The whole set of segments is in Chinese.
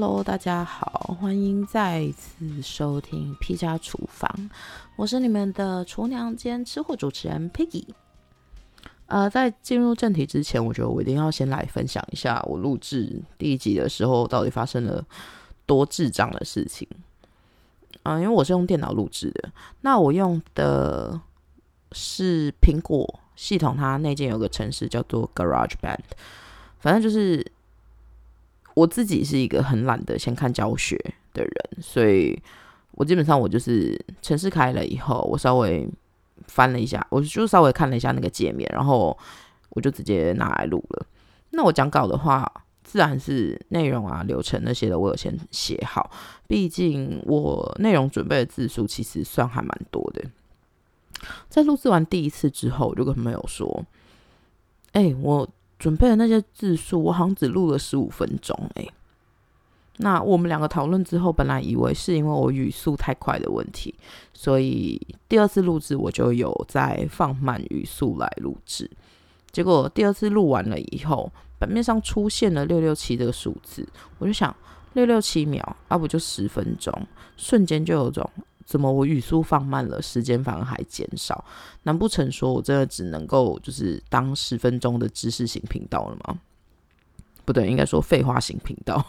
Hello，大家好，欢迎再次收听 P 家厨房，我是你们的厨娘兼吃货主持人 Piggy。呃，在进入正题之前，我觉得我一定要先来分享一下我录制第一集的时候到底发生了多智障的事情。嗯，因为我是用电脑录制的，那我用的是苹果系统，它内建有个程式叫做 Garage Band，反正就是。我自己是一个很懒得先看教学的人，所以我基本上我就是城市开了以后，我稍微翻了一下，我就稍微看了一下那个界面，然后我就直接拿来录了。那我讲稿的话，自然是内容啊、流程那些的，我有先写好。毕竟我内容准备的字数其实算还蛮多的。在录制完第一次之后，我就跟朋友说：“哎，我。”准备的那些字数，我好像只录了十五分钟诶。那我们两个讨论之后，本来以为是因为我语速太快的问题，所以第二次录制我就有在放慢语速来录制。结果第二次录完了以后，版面上出现了六六七这个数字，我就想六六七秒，啊不就十分钟，瞬间就有种。怎么我语速放慢了，时间反而还减少？难不成说我真的只能够就是当十分钟的知识型频道了吗？不对，应该说废话型频道。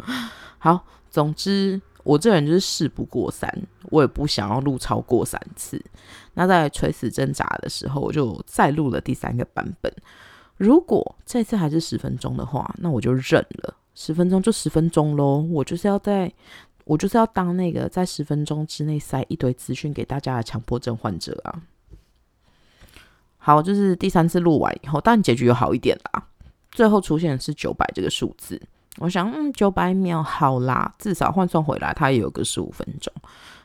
好，总之我这人就是事不过三，我也不想要录超过三次。那在垂死挣扎的时候，我就再录了第三个版本。如果这次还是十分钟的话，那我就认了，十分钟就十分钟喽。我就是要在。我就是要当那个在十分钟之内塞一堆资讯给大家的强迫症患者啊！好，就是第三次录完以后，当然结局有好一点啦。最后出现的是九百这个数字，我想，嗯，九百秒好啦，至少换算回来它也有个十五分钟。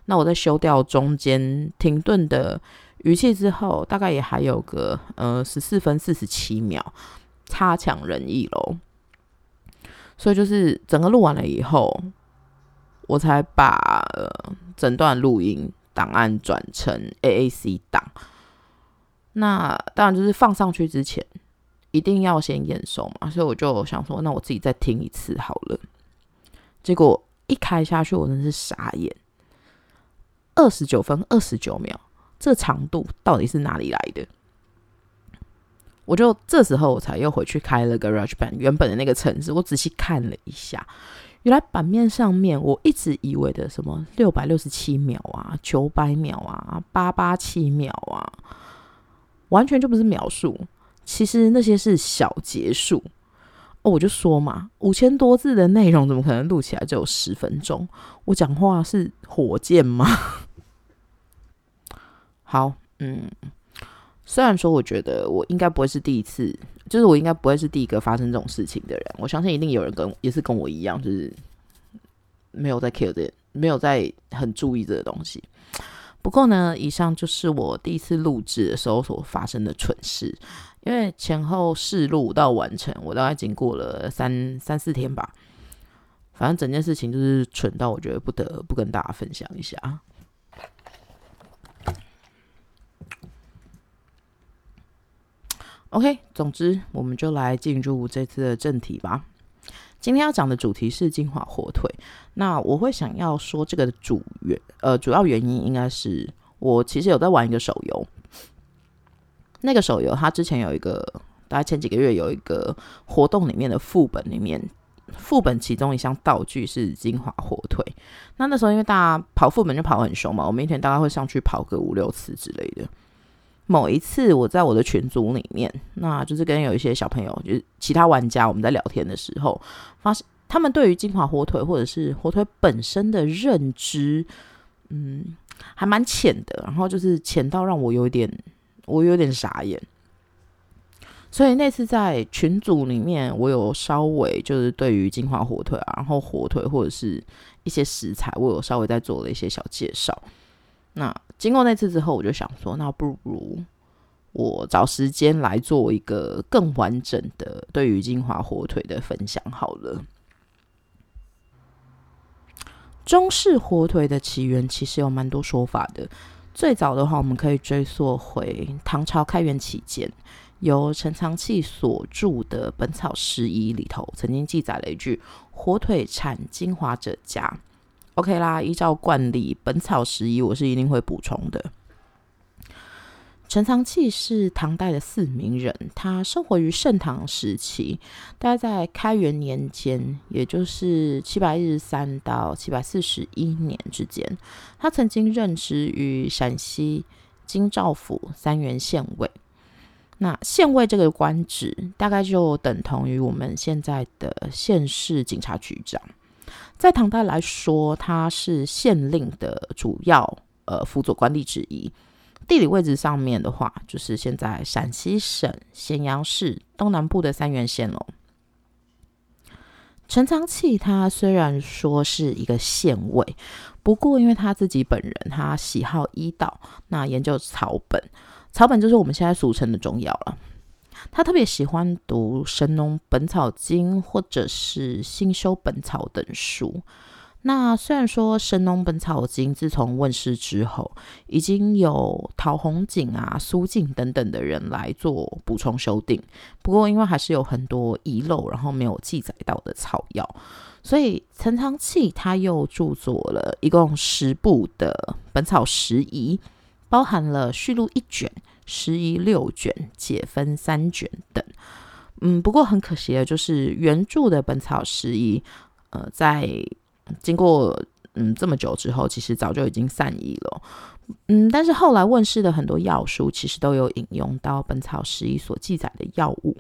那我在修掉中间停顿的语气之后，大概也还有个呃十四分四十七秒，差强人意喽。所以就是整个录完了以后。我才把整段录音档案转成 AAC 档，那当然就是放上去之前一定要先验收嘛，所以我就想说，那我自己再听一次好了。结果一开下去，我真是傻眼，二十九分二十九秒，这长度到底是哪里来的？我就这时候我才又回去开了个 Rush Band 原本的那个程式，我仔细看了一下。原来版面上面我一直以为的什么六百六十七秒啊、九百秒啊、八八七秒啊，完全就不是秒数。其实那些是小结束。哦，我就说嘛，五千多字的内容怎么可能录起来只有十分钟？我讲话是火箭吗？好，嗯，虽然说我觉得我应该不会是第一次。就是我应该不会是第一个发生这种事情的人，我相信一定有人跟也是跟我一样，就是没有在 care 这，没有在很注意这个东西。不过呢，以上就是我第一次录制的时候所发生的蠢事，因为前后试录到完成，我大概经过了三三四天吧。反正整件事情就是蠢到我觉得不得不跟大家分享一下。OK，总之我们就来进入这次的正题吧。今天要讲的主题是金华火腿。那我会想要说这个主原呃主要原因应该是我其实有在玩一个手游。那个手游它之前有一个大概前几个月有一个活动里面的副本里面副本其中一项道具是金华火腿。那那时候因为大家跑副本就跑很凶嘛，我每天大概会上去跑个五六次之类的。某一次，我在我的群组里面，那就是跟有一些小朋友，就是其他玩家，我们在聊天的时候，发现他们对于金华火腿或者是火腿本身的认知，嗯，还蛮浅的。然后就是浅到让我有点，我有点傻眼。所以那次在群组里面，我有稍微就是对于金华火腿啊，然后火腿或者是一些食材，我有稍微在做了一些小介绍。那经过那次之后，我就想说，那不如我找时间来做一个更完整的对于金华火腿的分享好了。中式火腿的起源其实有蛮多说法的。最早的话，我们可以追溯回唐朝开元期间，由陈长器所著的《本草拾遗》里头，曾经记载了一句“火腿产金华者佳”。OK 啦，依照惯例，《本草拾遗》我是一定会补充的。陈长器是唐代的四名人，他生活于盛唐时期，大概在开元年间，也就是七百一十三到七百四十一年之间。他曾经任职于陕西京兆府三原县尉。那县尉这个官职，大概就等同于我们现在的县市警察局长。在唐代来说，他是县令的主要呃辅佐官吏之一。地理位置上面的话，就是现在陕西省咸阳市东南部的三原县喽。陈昌器他虽然说是一个县尉，不过因为他自己本人他喜好医道，那研究草本，草本就是我们现在俗称的中药了。他特别喜欢读《神农本草经》或者是《新修本草》等书。那虽然说《神农本草经》自从问世之后，已经有陶弘景啊、苏静等等的人来做补充修订，不过因为还是有很多遗漏，然后没有记载到的草药，所以陈昌器他又著作了一共十部的《本草拾遗》，包含了序录一卷、拾遗六卷、解分三卷等。嗯，不过很可惜的就是原著的《本草拾遗》，呃，在经过嗯这么久之后，其实早就已经散佚了。嗯，但是后来问世的很多药书，其实都有引用到《本草拾遗》所记载的药物。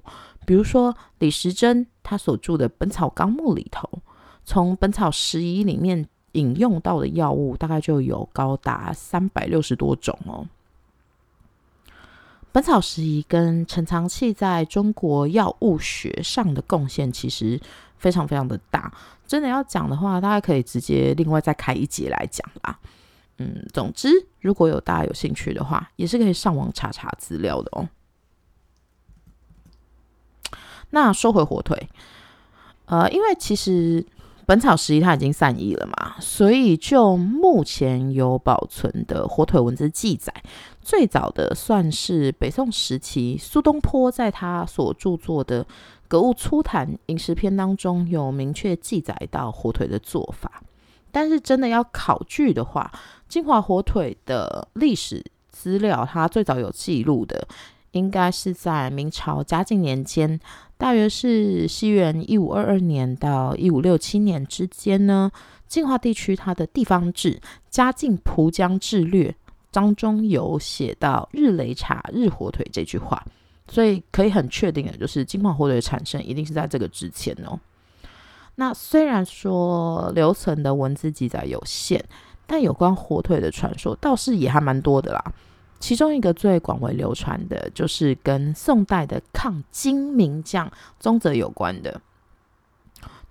比如说李时珍他所著的《本草纲目》里头，从《本草拾遗》里面引用到的药物，大概就有高达三百六十多种哦。《本草拾遗》跟陈藏器在中国药物学上的贡献，其实非常非常的大。真的要讲的话，大家可以直接另外再开一节来讲啦。嗯，总之，如果有大家有兴趣的话，也是可以上网查查资料的哦。那说回火腿，呃，因为其实《本草拾遗》它已经散佚了嘛，所以就目前有保存的火腿文字记载，最早的算是北宋时期苏东坡在他所著作的。《格物粗谈饮食篇》当中有明确记载到火腿的做法，但是真的要考据的话，金华火腿的历史资料，它最早有记录的，应该是在明朝嘉靖年间，大约是西元一五二二年到一五六七年之间呢。金华地区它的地方志《嘉靖蒲江志略》当中有写到“日雷茶，日火腿”这句话。所以可以很确定的，就是金华火腿的产生一定是在这个之前哦。那虽然说留存的文字记载有限，但有关火腿的传说倒是也还蛮多的啦。其中一个最广为流传的，就是跟宋代的抗金名将宗泽有关的。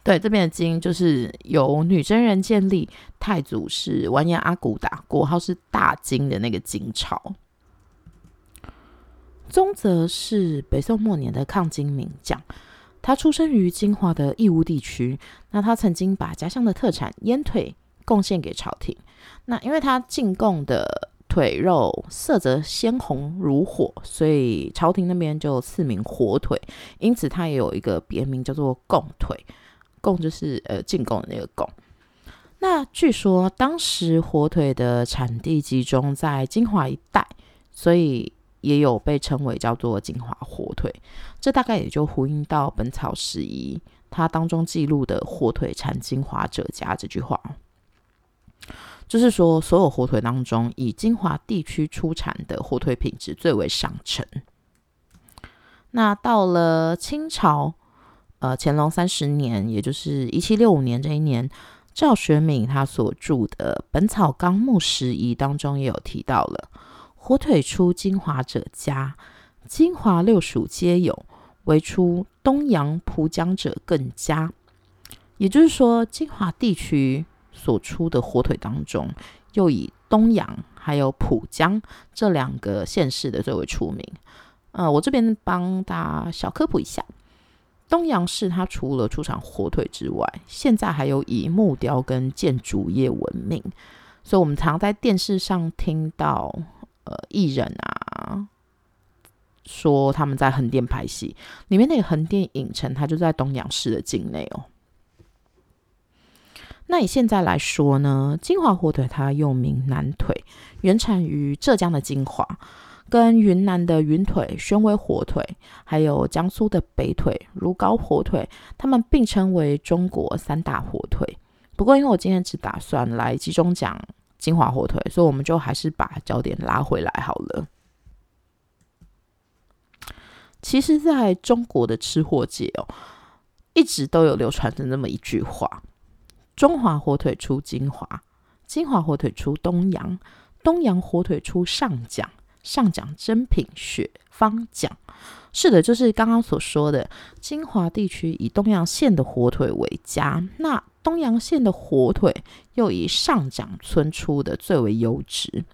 对，这边的金就是由女真人建立，太祖是完颜阿骨打，国号是大金的那个金朝。宗泽是北宋末年的抗金名将，他出生于金华的义乌地区。那他曾经把家乡的特产烟腿贡献给朝廷。那因为他进贡的腿肉色泽鲜红如火，所以朝廷那边就赐名火腿。因此，它也有一个别名叫做贡腿。贡就是呃进贡的那个贡。那据说当时火腿的产地集中在金华一带，所以。也有被称为叫做金华火腿，这大概也就呼应到《本草拾遗》它当中记录的“火腿产金华者佳”这句话，就是说所有火腿当中，以金华地区出产的火腿品质最为上乘。那到了清朝，呃，乾隆三十年，也就是一七六五年这一年，赵学敏他所著的《本草纲目拾遗》当中也有提到了。火腿出金华者佳，金华六属皆有，唯出东阳蒲江者更佳。也就是说，金华地区所出的火腿当中，又以东阳还有浦江这两个县市的最为出名。呃，我这边帮大家小科普一下，东阳市它除了出产火腿之外，现在还有以木雕跟建筑业闻名，所以我们常在电视上听到。呃，艺人啊，说他们在横店拍戏，里面那个横店影城，它就在东阳市的境内哦。那以现在来说呢，金华火腿它又名南腿，原产于浙江的金华，跟云南的云腿、宣威火腿，还有江苏的北腿、如皋火腿，它们并称为中国三大火腿。不过，因为我今天只打算来集中讲金华火腿，所以我们就还是把焦点拉回来好了。其实，在中国的吃货界哦，一直都有流传着那么一句话。中华火腿出金华，金华火腿出东阳，东阳火腿出上奖，上奖珍品雪芳奖。是的，就是刚刚所说的，金华地区以东阳县的火腿为佳，那东阳县的火腿又以上奖村出的最为优质。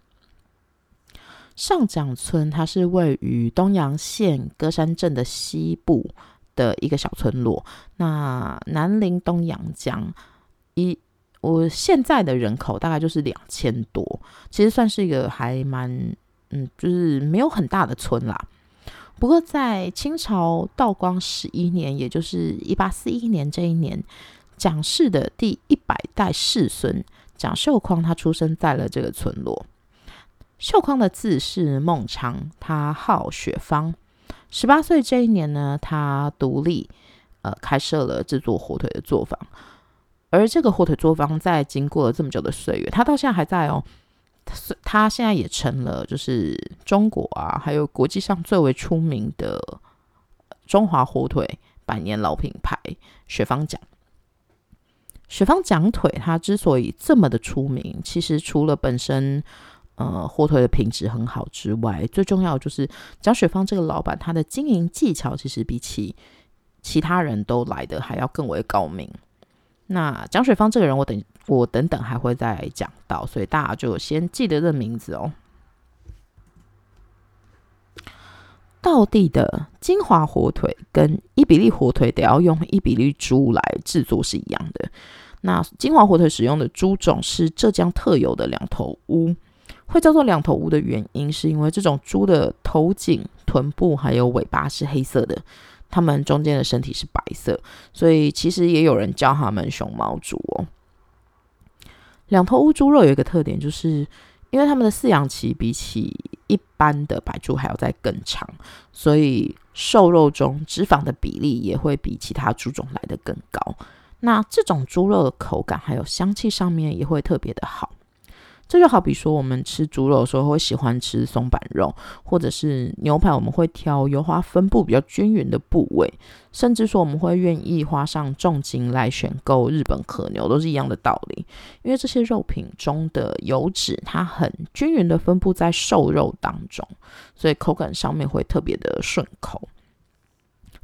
上奖村它是位于东阳县歌山镇的西部的一个小村落，那南临东阳江。一，我现在的人口大概就是两千多，其实算是一个还蛮，嗯，就是没有很大的村啦。不过在清朝道光十一年，也就是一八四一年这一年，蒋氏的第一百代世孙蒋秀匡，他出生在了这个村落。秀匡的字是孟昌，他号雪芳。十八岁这一年呢，他独立呃开设了制作火腿的作坊。而这个火腿作坊在经过了这么久的岁月，它到现在还在哦。它现在也成了就是中国啊，还有国际上最为出名的中华火腿百年老品牌雪芳奖。雪芳奖腿它之所以这么的出名，其实除了本身呃火腿的品质很好之外，最重要就是蒋雪芳这个老板他的经营技巧其实比起其他人都来的还要更为高明。那蒋水芳这个人，我等我等等还会再讲到，所以大家就先记得这名字哦。道地的金华火腿跟伊比利火腿得要用伊比利猪来制作是一样的。那金华火腿使用的猪种是浙江特有的两头乌，会叫做两头乌的原因，是因为这种猪的头颈、臀部还有尾巴是黑色的。它们中间的身体是白色，所以其实也有人叫它们熊猫猪哦。两头乌猪肉有一个特点，就是因为它们的饲养期比起一般的白猪还要再更长，所以瘦肉中脂肪的比例也会比其他猪种来的更高。那这种猪肉的口感还有香气上面也会特别的好。这就好比说，我们吃猪肉的时候会喜欢吃松板肉，或者是牛排，我们会挑油花分布比较均匀的部位，甚至说我们会愿意花上重金来选购日本和牛，都是一样的道理。因为这些肉品中的油脂，它很均匀的分布在瘦肉当中，所以口感上面会特别的顺口。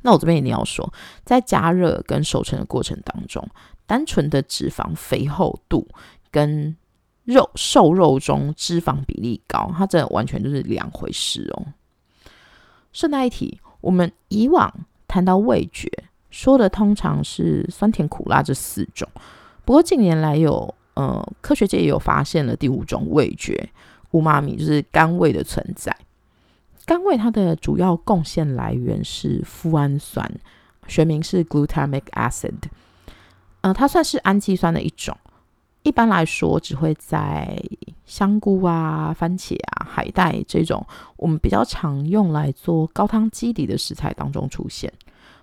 那我这边一定要说，在加热跟熟成的过程当中，单纯的脂肪肥厚度跟肉瘦肉中脂肪比例高，它这完全就是两回事哦。顺带一提，我们以往谈到味觉，说的通常是酸甜苦辣这四种。不过近年来有呃科学界也有发现了第五种味觉——乌妈咪，就是甘味的存在。甘味它的主要贡献来源是富氨酸，学名是 glutamic acid，呃，它算是氨基酸的一种。一般来说，只会在香菇啊、番茄啊、海带这种我们比较常用来做高汤基底的食材当中出现。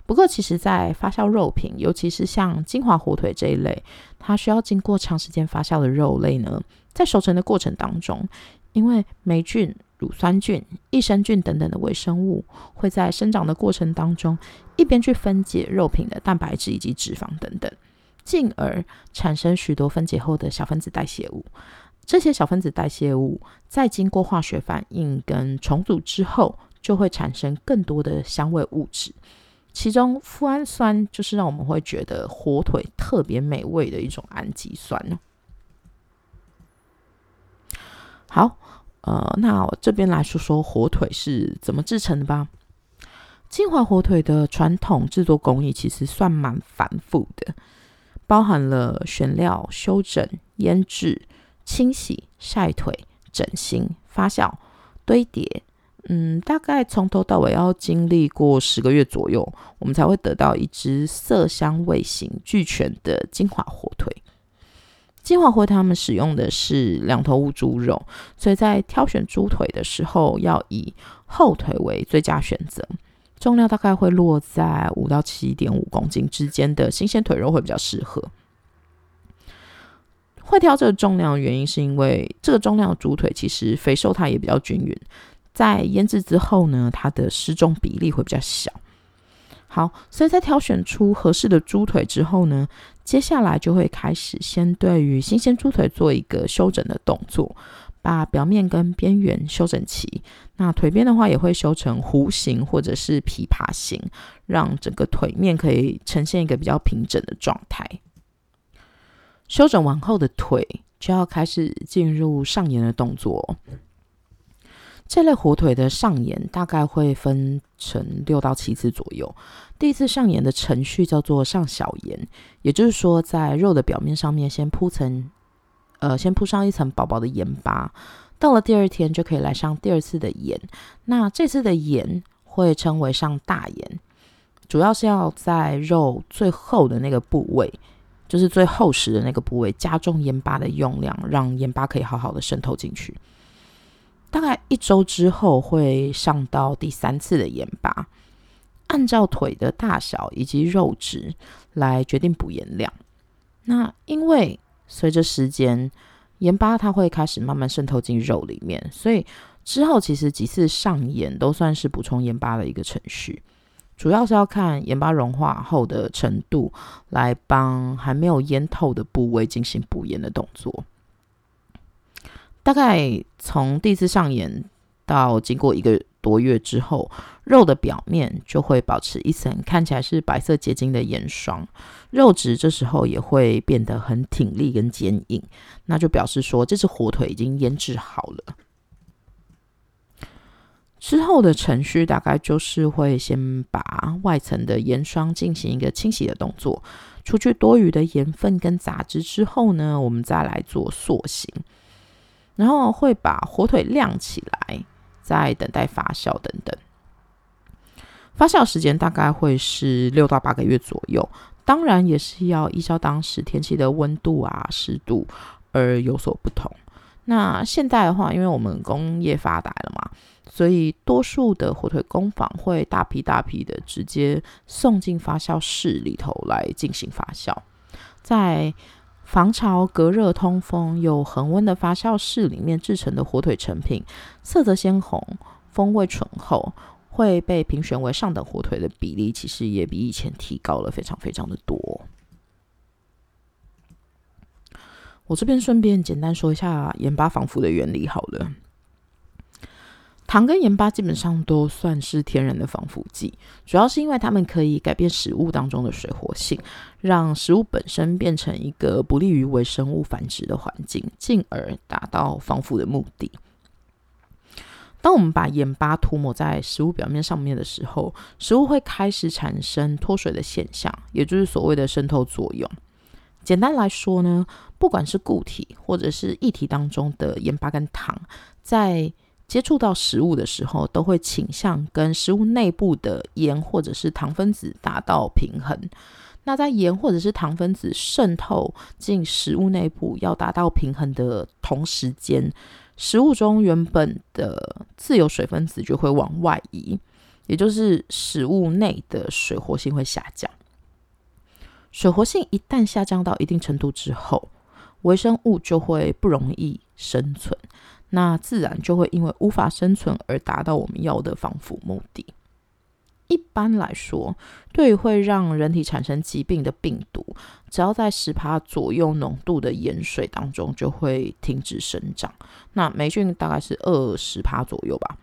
不过，其实，在发酵肉品，尤其是像金华火腿这一类，它需要经过长时间发酵的肉类呢，在熟成的过程当中，因为霉菌、乳酸菌、益生菌等等的微生物会在生长的过程当中，一边去分解肉品的蛋白质以及脂肪等等。进而产生许多分解后的小分子代谢物，这些小分子代谢物在经过化学反应跟重组之后，就会产生更多的香味物质。其中，富氨酸就是让我们会觉得火腿特别美味的一种氨基酸。好，呃，那我这边来说说火腿是怎么制成的吧。金华火腿的传统制作工艺其实算蛮繁复的。包含了选料、修整、腌制、清洗、晒腿、整形、发酵、堆叠，嗯，大概从头到尾要经历过十个月左右，我们才会得到一只色香味型俱全的金华火腿。金华火腿他们使用的是两头乌猪肉，所以在挑选猪腿的时候要以后腿为最佳选择。重量大概会落在五到七点五公斤之间的新鲜腿肉会比较适合。会挑这个重量的原因是因为这个重量的猪腿其实肥瘦它也比较均匀。在腌制之后呢，它的失重比例会比较小。好，所以在挑选出合适的猪腿之后呢，接下来就会开始先对于新鲜猪腿做一个修整的动作，把表面跟边缘修整齐。那腿边的话也会修成弧形或者是琵琶形，让整个腿面可以呈现一个比较平整的状态。修整完后的腿就要开始进入上沿的动作。这类火腿的上沿大概会分成六到七次左右。第一次上沿的程序叫做上小盐，也就是说，在肉的表面上面先铺层，呃，先铺上一层薄薄的盐巴。到了第二天就可以来上第二次的盐。那这次的盐会称为上大盐，主要是要在肉最厚的那个部位，就是最厚实的那个部位，加重盐巴的用量，让盐巴可以好好的渗透进去。大概一周之后会上到第三次的盐巴，按照腿的大小以及肉质来决定补盐量。那因为随着时间，盐巴它会开始慢慢渗透进肉里面，所以之后其实几次上盐都算是补充盐巴的一个程序。主要是要看盐巴融化后的程度，来帮还没有腌透的部位进行补盐的动作。大概从第一次上演到经过一个多月之后，肉的表面就会保持一层看起来是白色结晶的盐霜，肉质这时候也会变得很挺立跟坚硬，那就表示说这只火腿已经腌制好了。之后的程序大概就是会先把外层的盐霜进行一个清洗的动作，除去多余的盐分跟杂质之后呢，我们再来做塑形。然后会把火腿晾起来，在等待发酵等等。发酵时间大概会是六到八个月左右，当然也是要依照当时天气的温度啊、湿度而有所不同。那现在的话，因为我们工业发达了嘛，所以多数的火腿工坊会大批大批的直接送进发酵室里头来进行发酵，在。防潮、隔热、通风、有恒温的发酵室里面制成的火腿成品，色泽鲜红，风味醇厚，会被评选为上等火腿的比例，其实也比以前提高了非常非常的多。我这边顺便简单说一下盐巴防腐的原理好了。糖跟盐巴基本上都算是天然的防腐剂，主要是因为它们可以改变食物当中的水活性，让食物本身变成一个不利于微生物繁殖的环境，进而达到防腐的目的。当我们把盐巴涂抹在食物表面上面的时候，食物会开始产生脱水的现象，也就是所谓的渗透作用。简单来说呢，不管是固体或者是液体当中的盐巴跟糖，在接触到食物的时候，都会倾向跟食物内部的盐或者是糖分子达到平衡。那在盐或者是糖分子渗透进食物内部要达到平衡的同时间，食物中原本的自由水分子就会往外移，也就是食物内的水活性会下降。水活性一旦下降到一定程度之后，微生物就会不容易生存。那自然就会因为无法生存而达到我们要的防腐目的。一般来说，对于会让人体产生疾病的病毒，只要在十帕左右浓度的盐水当中就会停止生长。那霉菌大概是二十帕左右吧。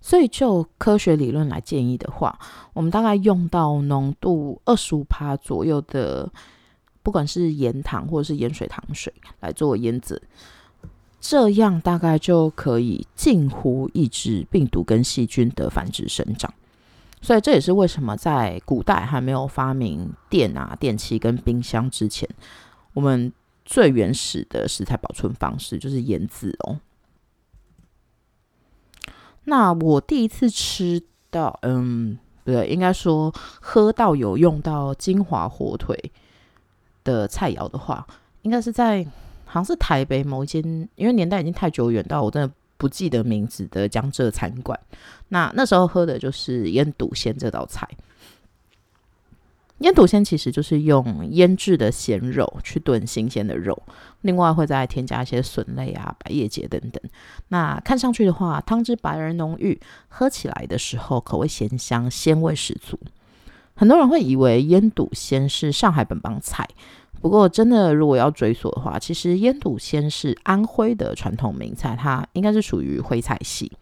所以就科学理论来建议的话，我们大概用到浓度二十五帕左右的，不管是盐糖或者是盐水糖水来做腌制。这样大概就可以近乎抑制病毒跟细菌的繁殖生长，所以这也是为什么在古代还没有发明电啊、电器跟冰箱之前，我们最原始的食材保存方式就是腌制哦。那我第一次吃到，嗯，不对，应该说喝到有用到金华火腿的菜肴的话，应该是在好像是台北某一间，因为年代已经太久远，到我真的不记得名字的江浙餐馆。那那时候喝的就是腌笃鲜这道菜。腌笃鲜其实就是用腌制的鲜肉去炖新鲜的肉，另外会再添加一些笋类啊、百叶结等等。那看上去的话，汤汁白而浓郁，喝起来的时候口味咸香，鲜味十足。很多人会以为腌笃鲜是上海本帮菜，不过真的如果要追溯的话，其实腌笃鲜是安徽的传统名菜，它应该是属于徽菜系。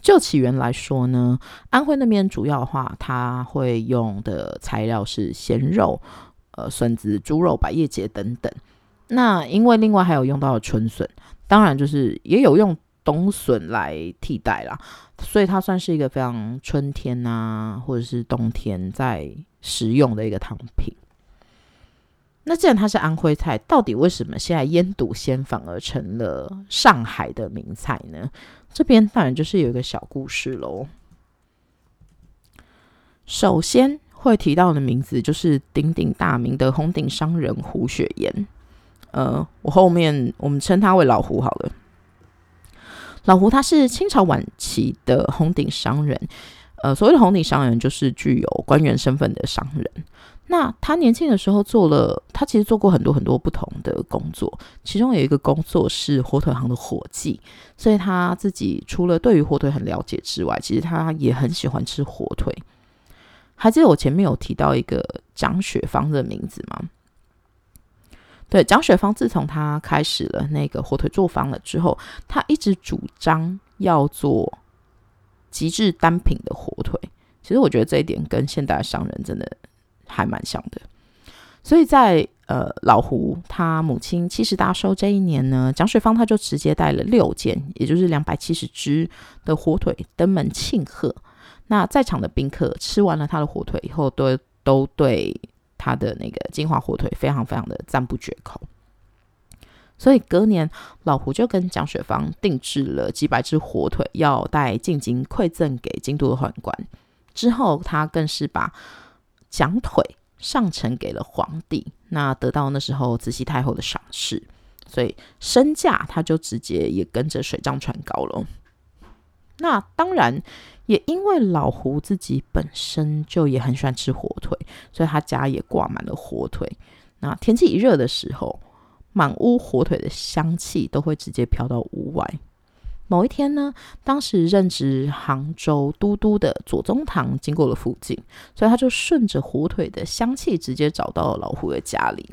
就起源来说呢，安徽那边主要的话，它会用的材料是鲜肉、呃笋子、猪肉、百叶结等等。那因为另外还有用到春笋，当然就是也有用冬笋来替代啦，所以它算是一个非常春天啊，或者是冬天在食用的一个汤品。那既然它是安徽菜，到底为什么现在腌笃鲜反而成了上海的名菜呢？这边当然就是有一个小故事喽。首先会提到的名字就是鼎鼎大名的红顶商人胡雪岩。呃，我后面我们称他为老胡好了。老胡他是清朝晚期的红顶商人。呃，所谓的红顶商人就是具有官员身份的商人。那他年轻的时候做了，他其实做过很多很多不同的工作，其中有一个工作是火腿行的伙计，所以他自己除了对于火腿很了解之外，其实他也很喜欢吃火腿。还记得我前面有提到一个蒋雪芳的名字吗？对，蒋雪芳自从他开始了那个火腿作坊了之后，他一直主张要做极致单品的火腿。其实我觉得这一点跟现代商人真的。还蛮像的，所以在呃老胡他母亲七十大寿这一年呢，蒋水芳他就直接带了六件，也就是两百七十只的火腿登门庆贺。那在场的宾客吃完了他的火腿以后，都都对他的那个金华火腿非常非常的赞不绝口。所以隔年老胡就跟蒋雪芳定制了几百只火腿，要带进京馈赠给京都的宦官。之后他更是把奖腿上呈给了皇帝，那得到那时候慈禧太后的赏识，所以身价他就直接也跟着水涨船高了。那当然也因为老胡自己本身就也很喜欢吃火腿，所以他家也挂满了火腿。那天气一热的时候，满屋火腿的香气都会直接飘到屋外。某一天呢，当时任职杭州都督的左宗棠经过了附近，所以他就顺着火腿的香气直接找到了老胡的家里。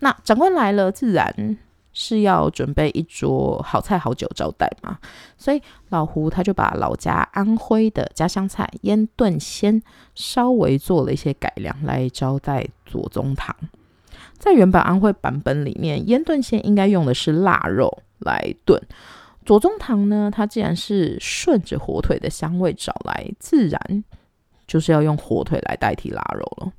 那长官来了，自然是要准备一桌好菜好酒招待嘛，所以老胡他就把老家安徽的家乡菜腌炖鲜稍微做了一些改良来招待左宗棠。在原本安徽版本里面，腌炖鲜应该用的是腊肉来炖。左宗棠呢，他既然是顺着火腿的香味找来，自然就是要用火腿来代替腊肉了。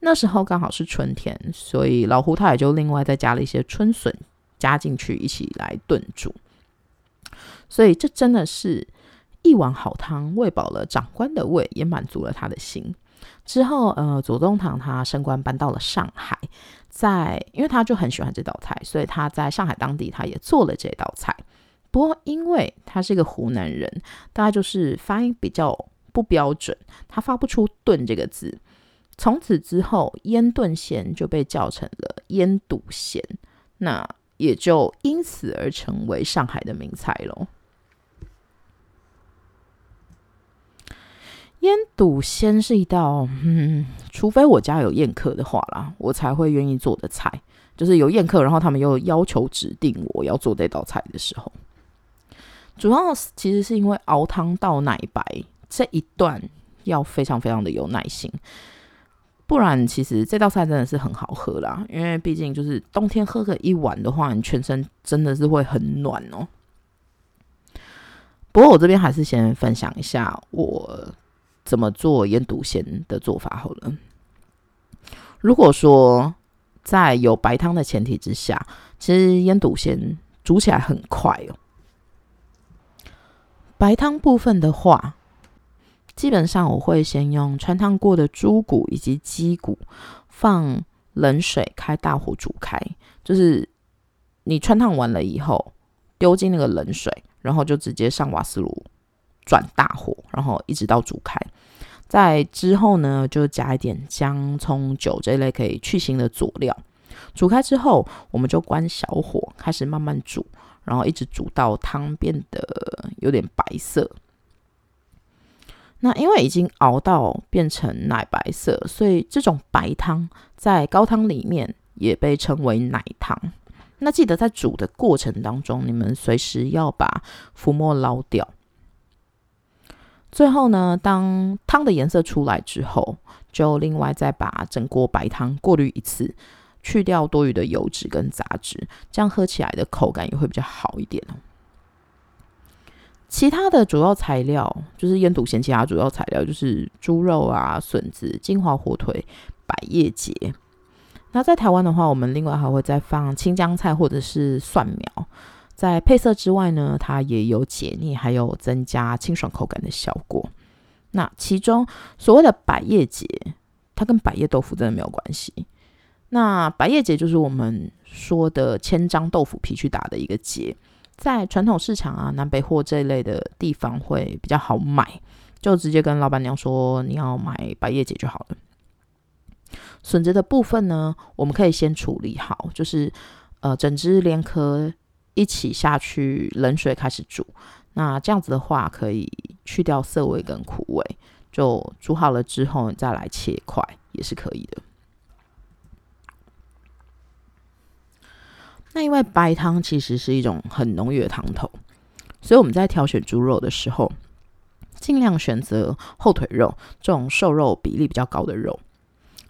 那时候刚好是春天，所以老胡他也就另外再加了一些春笋加进去，一起来炖煮。所以这真的是一碗好汤，喂饱了长官的胃，也满足了他的心。之后，呃，左宗棠他升官搬到了上海，在因为他就很喜欢这道菜，所以他在上海当地他也做了这道菜。不过，因为他是一个湖南人，大概就是发音比较不标准，他发不出“炖”这个字。从此之后，腌炖鲜就被叫成了腌笃鲜，那也就因此而成为上海的名菜喽。腌笃鲜是一道，嗯，除非我家有宴客的话啦，我才会愿意做的菜。就是有宴客，然后他们又要求指定我要做这道菜的时候。主要是其实是因为熬汤到奶白这一段要非常非常的有耐心，不然其实这道菜真的是很好喝啦。因为毕竟就是冬天喝个一碗的话，你全身真的是会很暖哦。不过我这边还是先分享一下我怎么做腌笃鲜的做法好了。如果说在有白汤的前提之下，其实腌笃鲜煮起来很快哦。白汤部分的话，基本上我会先用穿烫过的猪骨以及鸡骨，放冷水开大火煮开。就是你穿烫完了以后，丢进那个冷水，然后就直接上瓦斯炉转大火，然后一直到煮开。在之后呢，就加一点姜、葱、酒这一类可以去腥的佐料。煮开之后，我们就关小火，开始慢慢煮。然后一直煮到汤变得有点白色。那因为已经熬到变成奶白色，所以这种白汤在高汤里面也被称为奶汤。那记得在煮的过程当中，你们随时要把浮沫捞掉。最后呢，当汤的颜色出来之后，就另外再把整锅白汤过滤一次。去掉多余的油脂跟杂质，这样喝起来的口感也会比较好一点哦。其他的主要材料就是腌笃鲜，其他主要材料就是猪肉啊、笋子、金华火腿、百叶结。那在台湾的话，我们另外还会再放青江菜或者是蒜苗。在配色之外呢，它也有解腻，还有增加清爽口感的效果。那其中所谓的百叶结，它跟百叶豆腐真的没有关系。那白叶结就是我们说的千张豆腐皮去打的一个结，在传统市场啊、南北货这一类的地方会比较好买，就直接跟老板娘说你要买白叶结就好了。笋子的部分呢，我们可以先处理好，就是呃整只连壳一起下去冷水开始煮，那这样子的话可以去掉涩味跟苦味，就煮好了之后你再来切块也是可以的。那因为白汤其实是一种很浓郁的汤头，所以我们在挑选猪肉的时候，尽量选择后腿肉这种瘦肉比例比较高的肉。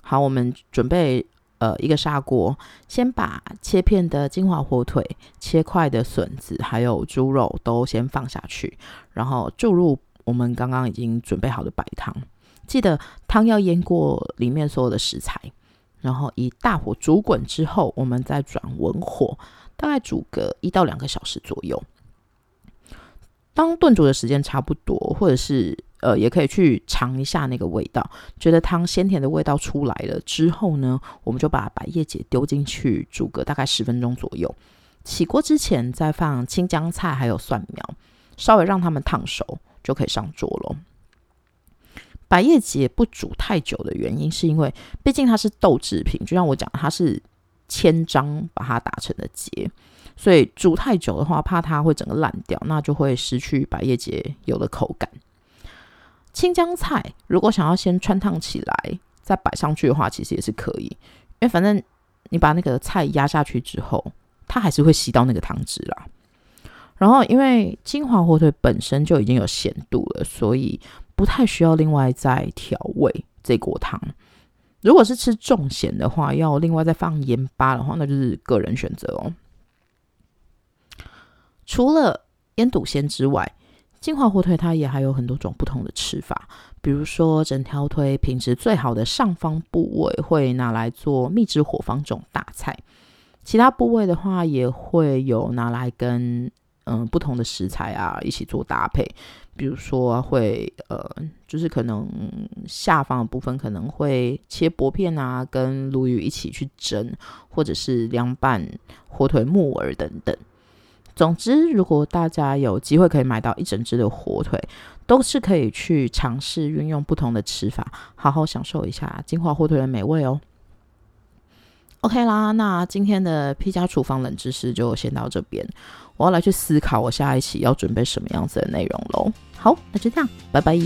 好，我们准备呃一个砂锅，先把切片的金华火腿、切块的笋子还有猪肉都先放下去，然后注入我们刚刚已经准备好的白汤。记得汤要淹过里面所有的食材。然后以大火煮滚之后，我们再转文火，大概煮个一到两个小时左右。当炖煮的时间差不多，或者是呃，也可以去尝一下那个味道，觉得汤鲜甜的味道出来了之后呢，我们就把百叶结丢进去煮个大概十分钟左右。起锅之前再放青江菜还有蒜苗，稍微让它们烫熟就可以上桌了。百叶结不煮太久的原因，是因为毕竟它是豆制品，就像我讲，它是千张把它打成的结，所以煮太久的话，怕它会整个烂掉，那就会失去百叶结有的口感。青江菜如果想要先穿烫起来再摆上去的话，其实也是可以，因为反正你把那个菜压下去之后，它还是会吸到那个汤汁啦。然后因为金华火腿本身就已经有咸度了，所以。不太需要另外再调味这锅汤。如果是吃重咸的话，要另外再放盐巴的话，那就是个人选择哦。除了腌笃鲜之外，金华火腿它也还有很多种不同的吃法。比如说，整条腿品质最好的上方部位会拿来做秘制火方这种大菜，其他部位的话也会有拿来跟。嗯，不同的食材啊，一起做搭配，比如说会呃，就是可能下方的部分可能会切薄片啊，跟鲈鱼一起去蒸，或者是凉拌火腿、木耳等等。总之，如果大家有机会可以买到一整只的火腿，都是可以去尝试运用不同的吃法，好好享受一下金华火腿的美味哦。OK 啦，那今天的 P 家厨房冷知识就先到这边。我要来去思考我下一期要准备什么样子的内容喽。好，那就这样，拜拜。